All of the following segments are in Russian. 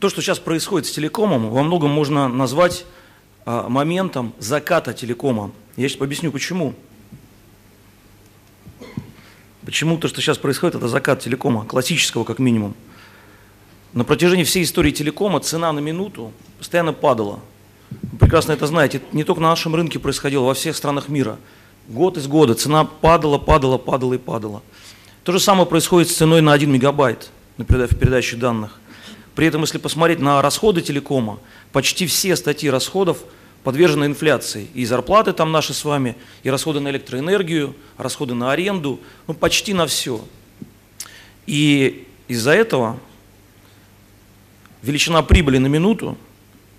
то, что сейчас происходит с телекомом, во многом можно назвать а, моментом заката телекома. Я сейчас объясню, почему. Почему то, что сейчас происходит, это закат телекома, классического как минимум. На протяжении всей истории телекома цена на минуту постоянно падала. Вы прекрасно это знаете. Не только на нашем рынке происходило, во всех странах мира. Год из года цена падала, падала, падала и падала. То же самое происходит с ценой на 1 мегабайт на передаче данных. При этом, если посмотреть на расходы телекома, почти все статьи расходов подвержены инфляции. И зарплаты там наши с вами, и расходы на электроэнергию, расходы на аренду, ну почти на все. И из-за этого величина прибыли на минуту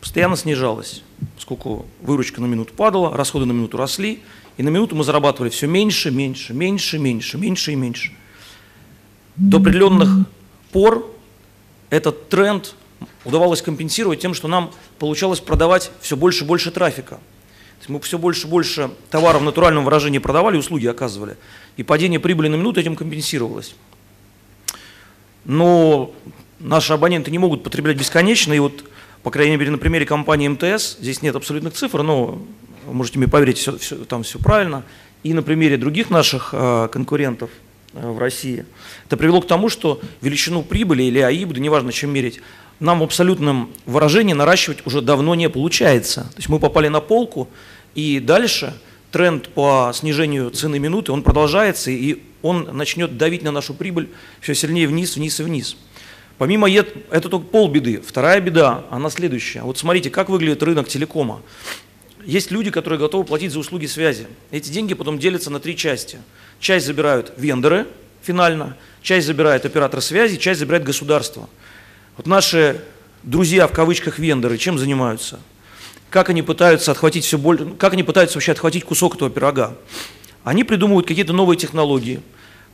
постоянно снижалась, поскольку выручка на минуту падала, расходы на минуту росли, и на минуту мы зарабатывали все меньше, меньше, меньше, меньше, меньше и меньше. До определенных пор этот тренд удавалось компенсировать тем, что нам получалось продавать все больше и больше трафика. То есть мы все больше и больше товаров в натуральном выражении продавали, услуги оказывали, и падение прибыли на минуту этим компенсировалось. Но наши абоненты не могут потреблять бесконечно, и вот, по крайней мере, на примере компании МТС, здесь нет абсолютных цифр, но можете мне поверить, все, все, там все правильно, и на примере других наших э, конкурентов в России, это привело к тому, что величину прибыли или АИБДа, неважно чем мерить, нам в абсолютном выражении наращивать уже давно не получается. То есть мы попали на полку, и дальше тренд по снижению цены минуты, он продолжается, и он начнет давить на нашу прибыль все сильнее вниз, вниз и вниз. Помимо этого, это только полбеды. Вторая беда, она следующая. Вот смотрите, как выглядит рынок телекома. Есть люди, которые готовы платить за услуги связи. Эти деньги потом делятся на три части. Часть забирают вендоры финально, часть забирает оператор связи, часть забирает государство. Вот наши друзья в кавычках вендоры чем занимаются? Как они пытаются отхватить все больше, как они пытаются вообще отхватить кусок этого пирога? Они придумывают какие-то новые технологии,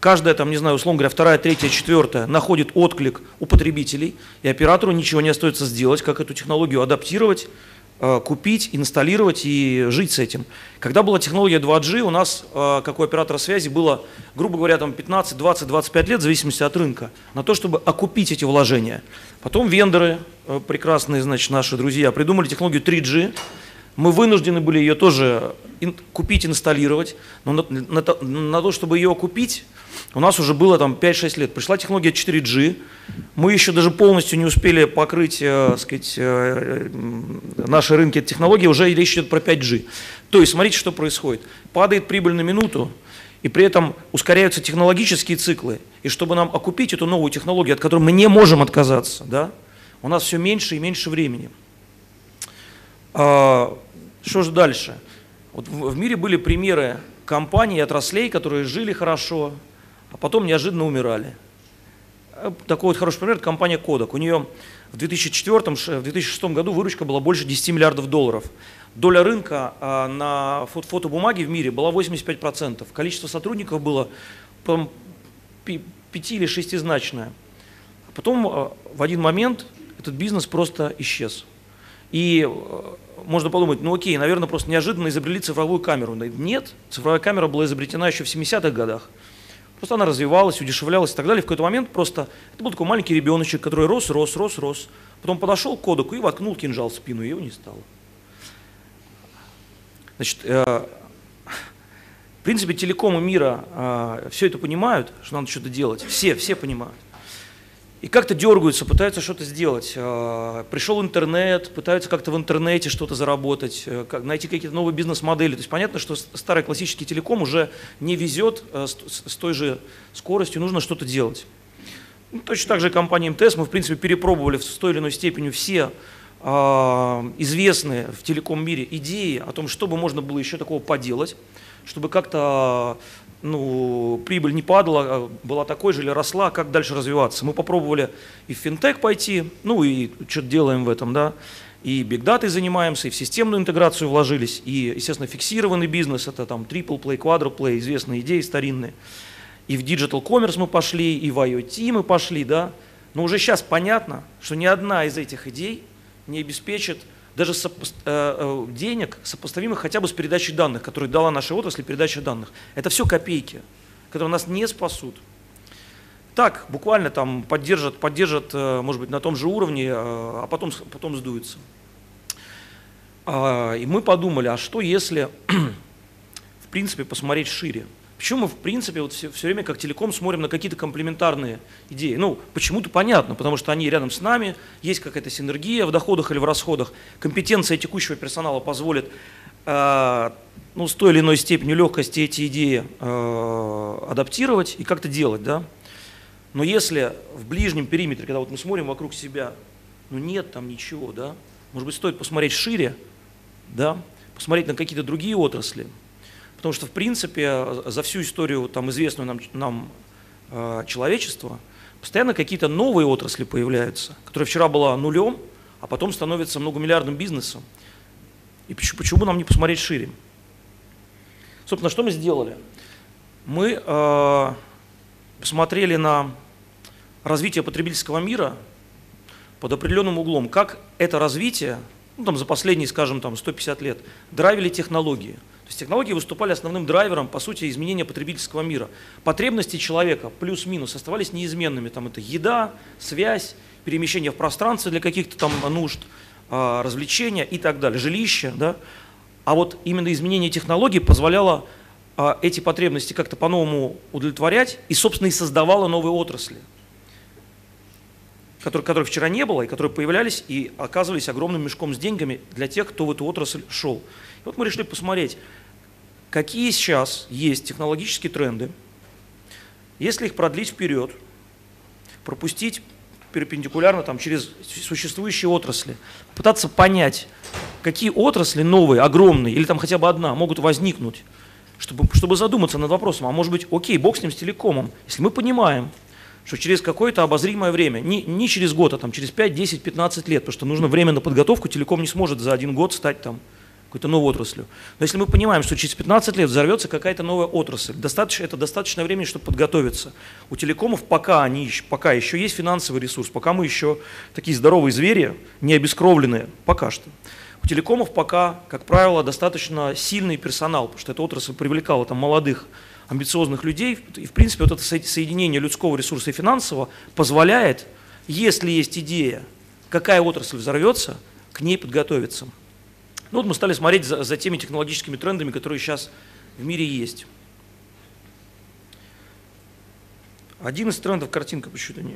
каждая, там, не знаю, условно говоря, вторая, третья, четвертая находит отклик у потребителей, и оператору ничего не остается сделать, как эту технологию адаптировать, купить, инсталлировать и жить с этим. Когда была технология 2G, у нас, э, как у оператора связи, было, грубо говоря, там 15, 20, 25 лет, в зависимости от рынка, на то, чтобы окупить эти вложения. Потом вендоры, э, прекрасные, значит, наши друзья, придумали технологию 3G, мы вынуждены были ее тоже купить, инсталлировать, но на, на, на то, чтобы ее купить, у нас уже было там 5-6 лет. Пришла технология 4G. Мы еще даже полностью не успели покрыть э, сказать, э, наши рынки этой технологии, уже речь идет про 5G. То есть смотрите, что происходит. Падает прибыль на минуту, и при этом ускоряются технологические циклы. И чтобы нам окупить эту новую технологию, от которой мы не можем отказаться, да, у нас все меньше и меньше времени. А, что же дальше? Вот в, в мире были примеры компаний и отраслей, которые жили хорошо, а потом неожиданно умирали. Э, такой вот хороший пример – компания Kodak. У нее в 2004 в 2006 году выручка была больше 10 миллиардов долларов. Доля рынка а, на фотобумаге в мире была 85%. Количество сотрудников было 5 или шестизначное. А потом а, в один момент этот бизнес просто исчез. И э, можно подумать, ну окей, наверное, просто неожиданно изобрели цифровую камеру. Нет, цифровая камера была изобретена еще в 70-х годах. Просто она развивалась, удешевлялась и так далее. В какой-то момент просто это был такой маленький ребеночек, который рос, рос, рос, рос. Потом подошел к кодеку и воткнул кинжал в спину, и его не стало. Значит, э, в принципе, телекомы мира э, все это понимают, что надо что-то делать. Все, все понимают. И как-то дергаются, пытаются что-то сделать. Э, пришел интернет, пытаются как-то в интернете что-то заработать, э, найти какие-то новые бизнес-модели. То есть понятно, что старый классический телеком уже не везет э, с той же скоростью, нужно что-то делать. Ну, точно так же компания МТС, мы в принципе перепробовали в той или иной степени все известные в телеком мире идеи о том, что бы можно было еще такого поделать, чтобы как-то ну, прибыль не падала, а была такой же или росла, как дальше развиваться. Мы попробовали и в финтех пойти, ну и что-то делаем в этом, да, и бигдатой занимаемся, и в системную интеграцию вложились, и, естественно, фиксированный бизнес, это там triple play, quadruple play, известные идеи старинные. И в digital commerce мы пошли, и в IoT мы пошли, да, но уже сейчас понятно, что ни одна из этих идей не обеспечит даже сопо э, э, денег, сопоставимых хотя бы с передачей данных, которые дала наша отрасль передача данных. Это все копейки, которые нас не спасут. так, буквально там поддержат, поддержат, э, может быть, на том же уровне, э, а потом, потом сдуются. А, и мы подумали, а что если, в принципе, посмотреть шире? Почему мы, в принципе, вот все, все время как телеком смотрим на какие-то комплементарные идеи? Ну, почему-то понятно, потому что они рядом с нами, есть какая-то синергия в доходах или в расходах, компетенция текущего персонала позволит э, ну, с той или иной степенью легкости эти идеи э, адаптировать и как-то делать, да? Но если в ближнем периметре, когда вот мы смотрим вокруг себя, ну нет там ничего, да, может быть, стоит посмотреть шире, да, посмотреть на какие-то другие отрасли, потому что, в принципе, за всю историю там, известную нам, нам э, человечества постоянно какие-то новые отрасли появляются, которые вчера была нулем, а потом становятся многомиллиардным бизнесом. И почему, почему нам не посмотреть шире? Собственно, что мы сделали? Мы э, посмотрели на развитие потребительского мира под определенным углом, как это развитие, ну, там, за последние, скажем, там, 150 лет, драйвили технологии. Технологии выступали основным драйвером, по сути, изменения потребительского мира. Потребности человека плюс-минус оставались неизменными. Там это еда, связь, перемещение в пространстве для каких-то там нужд, а, развлечения и так далее, жилище. Да? А вот именно изменение технологий позволяло а, эти потребности как-то по-новому удовлетворять и, собственно, и создавало новые отрасли которых, которых вчера не было, и которые появлялись и оказывались огромным мешком с деньгами для тех, кто в эту отрасль шел. И вот мы решили посмотреть, какие сейчас есть технологические тренды, если их продлить вперед, пропустить перпендикулярно там, через существующие отрасли, пытаться понять, какие отрасли новые, огромные, или там хотя бы одна, могут возникнуть, чтобы, чтобы задуматься над вопросом, а может быть, окей, бог с ним, с телекомом, если мы понимаем, что через какое-то обозримое время, не, не через год, а там через 5, 10, 15 лет, потому что нужно время на подготовку, телеком не сможет за один год стать там какой-то новой отраслью. Но если мы понимаем, что через 15 лет взорвется какая-то новая отрасль, достаточно, это достаточно времени, чтобы подготовиться. У телекомов пока, они, пока еще есть финансовый ресурс, пока мы еще такие здоровые звери, не обескровленные, пока что. У телекомов пока, как правило, достаточно сильный персонал, потому что эта отрасль привлекала там молодых амбициозных людей. И, в принципе, вот это соединение людского ресурса и финансового позволяет, если есть идея, какая отрасль взорвется, к ней подготовиться. Ну вот мы стали смотреть за, за теми технологическими трендами, которые сейчас в мире есть. Один из трендов, картинка почему-то не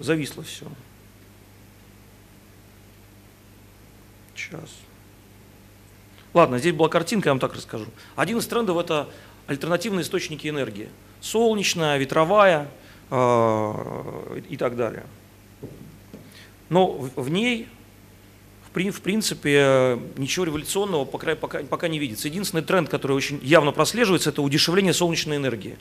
зависла все. Сейчас. Ладно, здесь была картинка, я вам так расскажу. Один из трендов – это альтернативные источники энергии. Солнечная, ветровая э, и так далее. Но в, в ней, в, принципе, ничего революционного пока, пока, пока не видится. Единственный тренд, который очень явно прослеживается, это удешевление солнечной энергии.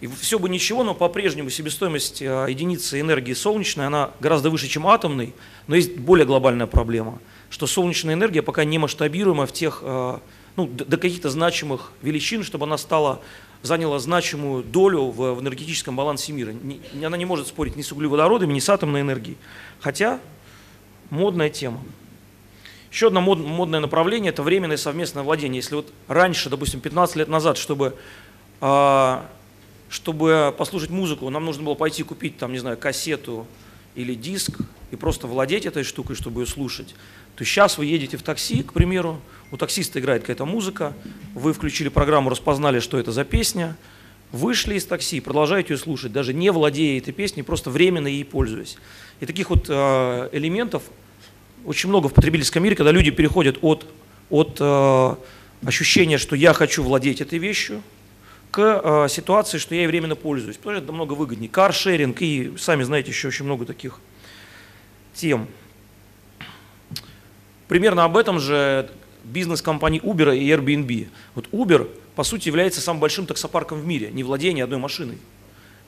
И все бы ничего, но по-прежнему себестоимость э, единицы энергии солнечной, она гораздо выше, чем атомной, но есть более глобальная проблема, что солнечная энергия пока не масштабируема в тех э, ну, до каких-то значимых величин, чтобы она стала, заняла значимую долю в, в энергетическом балансе мира. Она не может спорить ни с углеводородами, ни с атомной энергией. Хотя модная тема. Еще одно мод, модное направление – это временное совместное владение. Если вот раньше, допустим, 15 лет назад, чтобы, э, чтобы послушать музыку, нам нужно было пойти купить, там, не знаю, кассету или диск и просто владеть этой штукой, чтобы ее слушать, то сейчас вы едете в такси, к примеру, у таксиста играет какая-то музыка, вы включили программу, распознали, что это за песня, вышли из такси, продолжаете ее слушать, даже не владея этой песней, просто временно ей пользуясь. И таких вот э, элементов очень много в потребительском мире, когда люди переходят от, от э, ощущения, что я хочу владеть этой вещью, к э, ситуации, что я ей временно пользуюсь. Потому что это намного выгоднее. Каршеринг и, сами знаете, еще очень много таких тем. Примерно об этом же бизнес компании Uber и Airbnb. Вот Uber, по сути, является самым большим таксопарком в мире, не владение одной машиной.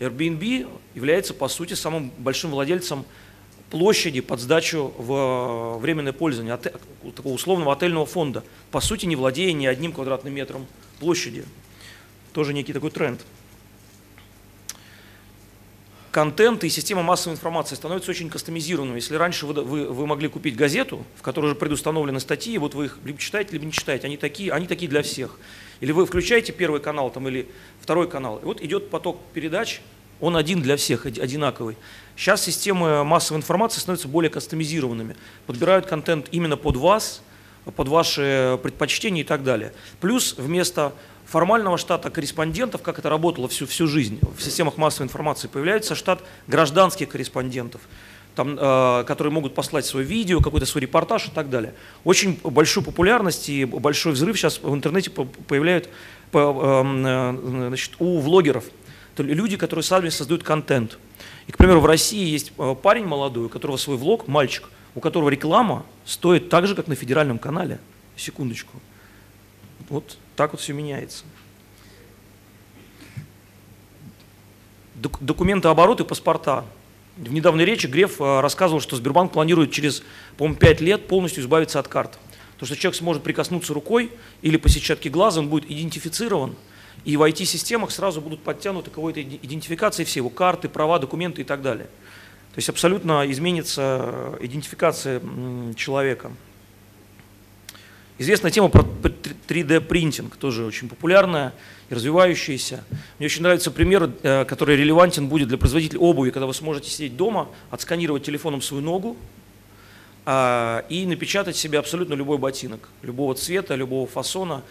Airbnb является, по сути, самым большим владельцем площади под сдачу в э, временное пользование, такого условного отельного фонда, по сути, не владея ни одним квадратным метром площади. Тоже некий такой тренд контент и система массовой информации становятся очень кастомизированными. Если раньше вы, вы, вы могли купить газету, в которой уже предустановлены статьи, вот вы их либо читаете, либо не читаете, они такие, они такие для всех. Или вы включаете первый канал там, или второй канал, и вот идет поток передач он один для всех, одинаковый. Сейчас системы массовой информации становятся более кастомизированными, подбирают контент именно под вас, под ваши предпочтения и так далее. Плюс вместо формального штата корреспондентов, как это работало всю, всю жизнь в системах массовой информации, появляется штат гражданских корреспондентов, там, э, которые могут послать свое видео, какой-то свой репортаж и так далее. Очень большую популярность и большой взрыв сейчас в интернете появляют по, эм, э, значит, у влогеров. То люди, которые сами создают контент. И, к примеру, в России есть э, парень молодой, у которого свой влог, мальчик, у которого реклама стоит так же, как на федеральном канале. Секундочку. Вот так вот все меняется. Документы обороты, паспорта. В недавней речи Греф э, рассказывал, что Сбербанк планирует через, по-моему, 5 лет полностью избавиться от карт. То, что человек сможет прикоснуться рукой или по сетчатке глаза, он будет идентифицирован, и в IT-системах сразу будут подтянуты какой-то идентификации все его карты, права, документы и так далее. То есть абсолютно изменится э, идентификация человека. Известная тема про 3D-принтинг, тоже очень популярная и развивающаяся. Мне очень нравится пример, э, который релевантен будет для производителей обуви, когда вы сможете сидеть дома, отсканировать телефоном свою ногу а, и напечатать себе абсолютно любой ботинок, любого цвета, любого фасона,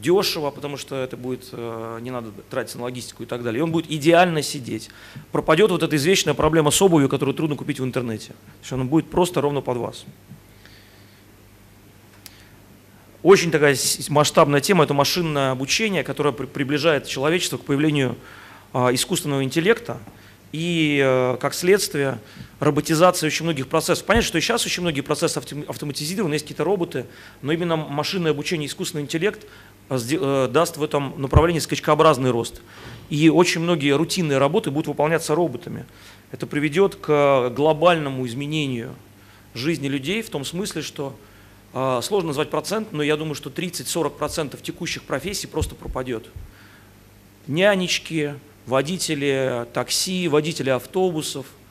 дешево, потому что это будет, э, не надо тратиться на логистику и так далее. И он будет идеально сидеть. Пропадет вот эта извечная проблема с обувью, которую трудно купить в интернете. Что она будет просто ровно под вас. Очень такая масштабная тема – это машинное обучение, которое приближает человечество к появлению а, искусственного интеллекта и, э, как следствие, роботизация очень многих процессов. Понятно, что сейчас очень многие процессы автоматизированы, есть какие-то роботы, но именно машинное обучение, искусственный интеллект Э, даст в этом направлении скачкообразный рост. И очень многие рутинные работы будут выполняться роботами. Это приведет к глобальному изменению жизни людей в том смысле, что э, сложно назвать процент, но я думаю, что 30-40% текущих профессий просто пропадет. Нянечки, водители такси, водители автобусов, э,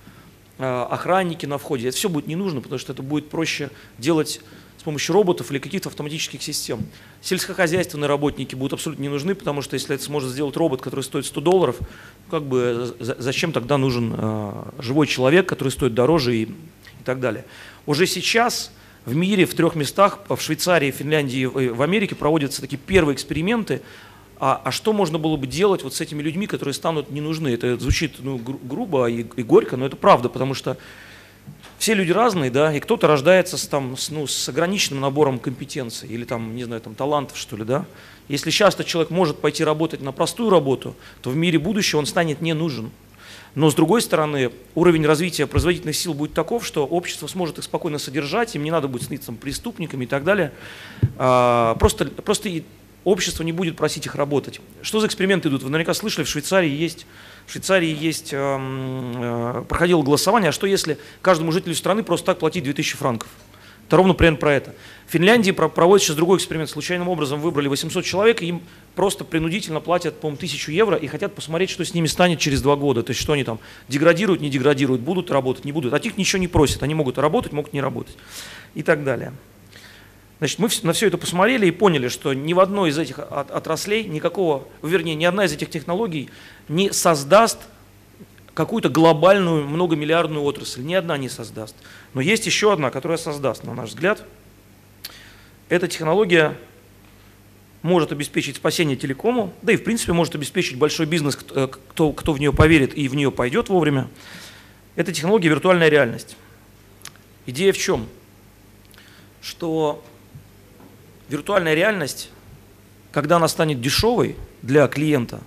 охранники на входе. Это все будет не нужно, потому что это будет проще делать помощью роботов или каких-то автоматических систем. Сельскохозяйственные работники будут абсолютно не нужны, потому что если это сможет сделать робот, который стоит 100 долларов, как бы зачем тогда нужен э, живой человек, который стоит дороже и, и так далее. Уже сейчас в мире в трех местах, в Швейцарии, Финляндии и в Америке проводятся такие первые эксперименты, а, а что можно было бы делать вот с этими людьми, которые станут не нужны? Это звучит ну, гру грубо и, и горько, но это правда, потому что все люди разные, да, и кто-то рождается с, там, с, ну, с ограниченным набором компетенций или там, не знаю, там, талантов, что ли, да. Если часто человек может пойти работать на простую работу, то в мире будущего он станет не нужен. Но с другой стороны, уровень развития производительных сил будет таков, что общество сможет их спокойно содержать, им не надо будет сниться там, преступниками и так далее. А, просто, просто общество не будет просить их работать. Что за эксперименты идут? Вы наверняка слышали, в Швейцарии есть, в Швейцарии есть, эм, э, проходило голосование, а что если каждому жителю страны просто так платить 2000 франков? Это ровно примерно про это. В Финляндии проводят сейчас другой эксперимент. Случайным образом выбрали 800 человек, и им просто принудительно платят, по-моему, 1000 евро и хотят посмотреть, что с ними станет через два года. То есть, что они там деградируют, не деградируют, будут работать, не будут. От них ничего не просят. Они могут работать, могут не работать. И так далее. Значит, мы на все это посмотрели и поняли, что ни в одной из этих отраслей никакого, вернее, ни одна из этих технологий не создаст какую-то глобальную многомиллиардную отрасль. Ни одна не создаст. Но есть еще одна, которая создаст, на наш взгляд. Эта технология может обеспечить спасение телекому, да и в принципе может обеспечить большой бизнес, э, кто, кто в нее поверит и в нее пойдет вовремя. Это технология виртуальная реальность. Идея в чем? Что виртуальная реальность, когда она станет дешевой для клиента,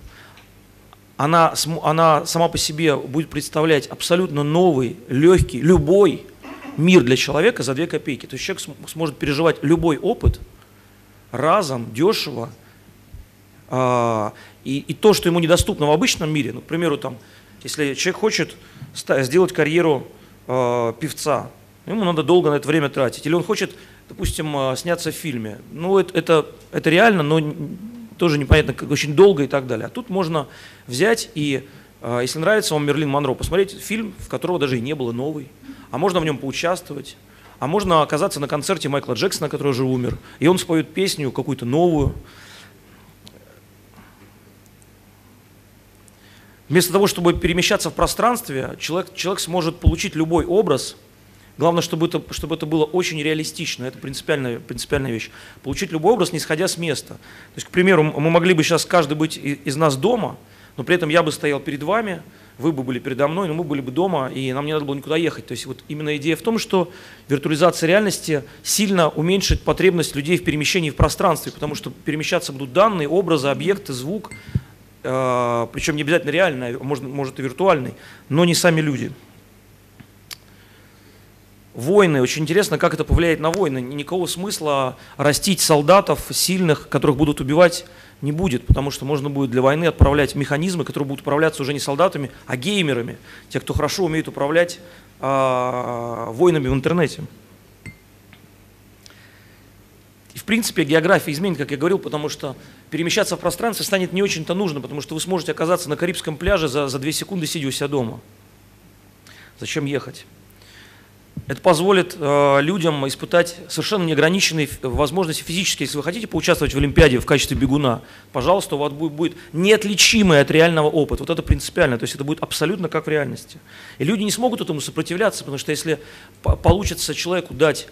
она, она сама по себе будет представлять абсолютно новый, легкий, любой мир для человека за 2 копейки. То есть человек сможет переживать любой опыт разом, дешево. А, и, и то, что ему недоступно в обычном мире, ну, к примеру, там, если человек хочет сделать карьеру э, певца, ему надо долго на это время тратить. Или он хочет допустим, а, сняться в фильме. Ну, это, это, это реально, но тоже непонятно, как очень долго и так далее. А тут можно взять и, а, если нравится вам Мерлин Монро, посмотреть фильм, в которого даже и не было новый, а можно в нем поучаствовать, а можно оказаться на концерте Майкла Джексона, который уже умер, и он споет песню какую-то новую. Вместо того, чтобы перемещаться в пространстве, человек, человек сможет получить любой образ. Главное, чтобы это, чтобы это было очень реалистично. Это принципиальная, принципиальная вещь. Получить любой образ, не сходя с места. То есть, к примеру, мы могли бы сейчас каждый быть из нас дома, но при этом я бы стоял перед вами, вы бы были передо мной, но мы были бы дома, и нам не надо было никуда ехать. То есть вот именно идея в том, что виртуализация реальности сильно уменьшит потребность людей в перемещении в пространстве, потому что перемещаться будут данные, образы, объекты, звук, э, причем не обязательно реальный, а может, может и виртуальный, но не сами люди. Войны. Очень интересно, как это повлияет на войны. Никакого смысла растить солдатов сильных, которых будут убивать не будет, потому что можно будет для войны отправлять механизмы, которые будут управляться уже не солдатами, а геймерами, те, кто хорошо умеет управлять э, войнами в интернете. И в принципе география изменит, как я говорил, потому что перемещаться в пространстве станет не очень-то нужно, потому что вы сможете оказаться на Карибском пляже за, за 2 секунды, сидя у себя дома. Зачем ехать? Это позволит э, людям испытать совершенно неограниченные возможности физические. Если вы хотите поучаствовать в Олимпиаде в качестве бегуна, пожалуйста, у вас будет, будет неотличимый от реального опыта. Вот это принципиально, то есть это будет абсолютно как в реальности. И люди не смогут этому сопротивляться, потому что если получится человеку дать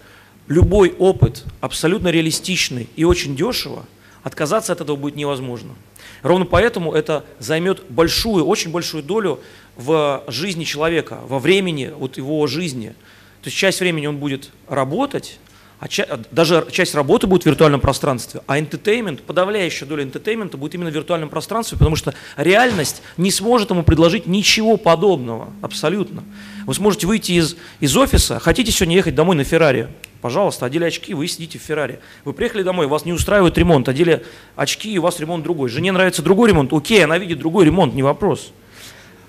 любой опыт абсолютно реалистичный и очень дешево, отказаться от этого будет невозможно. Ровно поэтому это займет большую, очень большую долю в жизни человека, во времени вот его жизни – то есть часть времени он будет работать, а ча- даже часть работы будет в виртуальном пространстве, а entertainment, подавляющая доля entertainment будет именно в виртуальном пространстве, потому что реальность не сможет ему предложить ничего подобного, абсолютно. Вы сможете выйти из, из офиса, хотите сегодня ехать домой на Феррари, пожалуйста, одели очки, вы сидите в Феррари. Вы приехали домой, вас не устраивает ремонт, одели очки, и у вас ремонт другой. Жене нравится другой ремонт, окей, она видит другой ремонт, не вопрос.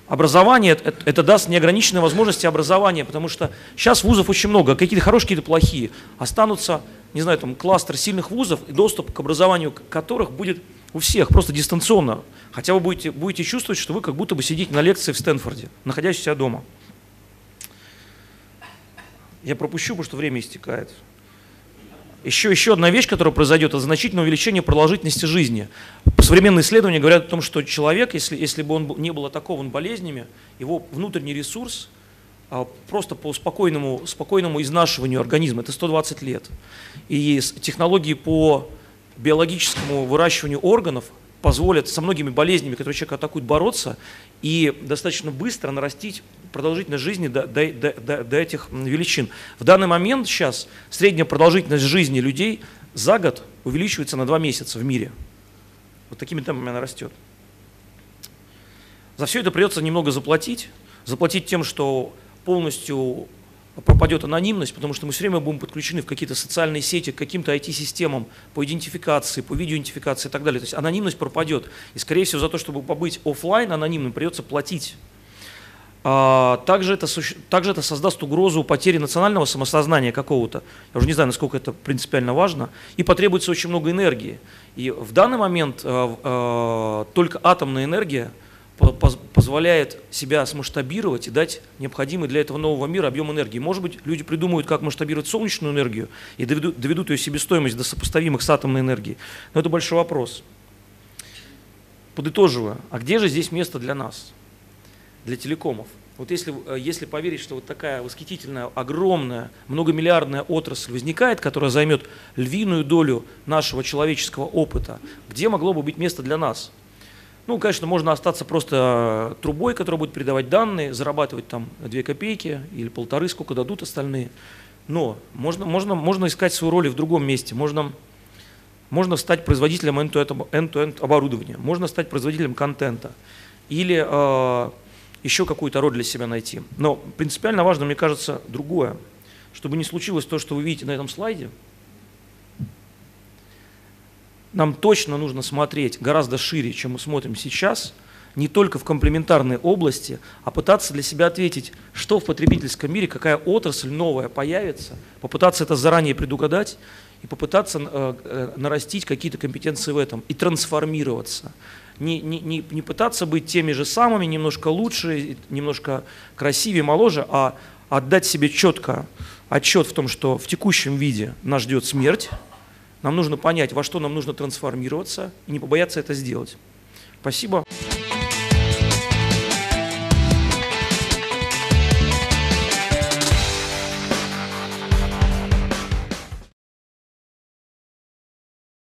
Образование это, это даст неограниченные возможности образования, потому что сейчас вузов очень много, какие-то хорошие, какие-то плохие. Останутся, не знаю, там кластер сильных вузов, и доступ к образованию которых будет у всех, просто дистанционно. Хотя вы будете, будете чувствовать, что вы как будто бы сидите на лекции в Стэнфорде, находясь у себя дома. Я пропущу, потому что время истекает. Еще, еще одна вещь, которая произойдет, это значительное увеличение продолжительности жизни. Современные исследования говорят о том, что человек, если, если бы он не был атакован болезнями, его внутренний ресурс а, просто по спокойному, спокойному изнашиванию организма, это 120 лет. И технологии по биологическому выращиванию органов позволят со многими болезнями, которые человека атакуют, бороться и достаточно быстро нарастить продолжительность жизни до, до, до, до этих величин. В данный момент сейчас средняя продолжительность жизни людей за год увеличивается на 2 месяца в мире. Вот такими темпами она растет. За все это придется немного заплатить. Заплатить тем, что полностью пропадет анонимность, потому что мы все время будем подключены в какие-то социальные сети, к каким-то IT-системам по идентификации, по видеоидентификации и так далее. То есть анонимность пропадет. И, скорее всего, за то, чтобы побыть офлайн анонимным, придется платить. А, также, это, также это создаст угрозу потери национального самосознания какого-то. Я уже не знаю, насколько это принципиально важно. И потребуется очень много энергии. И в данный момент э, э, только атомная энергия – позволяет себя смасштабировать и дать необходимый для этого нового мира объем энергии. Может быть, люди придумают, как масштабировать солнечную энергию и доведут, доведут ее себестоимость до сопоставимых с атомной энергией. Но это большой вопрос. Подытоживая, а где же здесь место для нас, для телекомов? Вот если, э, если поверить, что вот такая восхитительная, огромная, многомиллиардная отрасль возникает, которая займет львиную долю нашего человеческого опыта, где могло бы быть место для нас? Ну, конечно, можно остаться просто трубой, которая будет передавать данные, зарабатывать там 2 копейки или полторы, сколько дадут остальные. Но можно, можно, можно искать свою роль в другом месте. Можно, можно стать производителем end-to-end оборудования, можно стать производителем контента или э, еще какую-то роль для себя найти. Но принципиально важно, мне кажется, другое. Чтобы не случилось то, что вы видите на этом слайде – нам точно нужно смотреть гораздо шире, чем мы смотрим сейчас, не только в комплементарной области, а пытаться для себя ответить, что в потребительском мире, какая отрасль новая появится, попытаться это заранее предугадать и попытаться э, э, нарастить какие-то компетенции в этом и трансформироваться. Не, не, не, не пытаться быть теми же самыми, немножко лучше, немножко красивее, моложе, а отдать себе четко отчет в том, что в текущем виде нас ждет смерть, нам нужно понять, во что нам нужно трансформироваться и не побояться это сделать. Спасибо.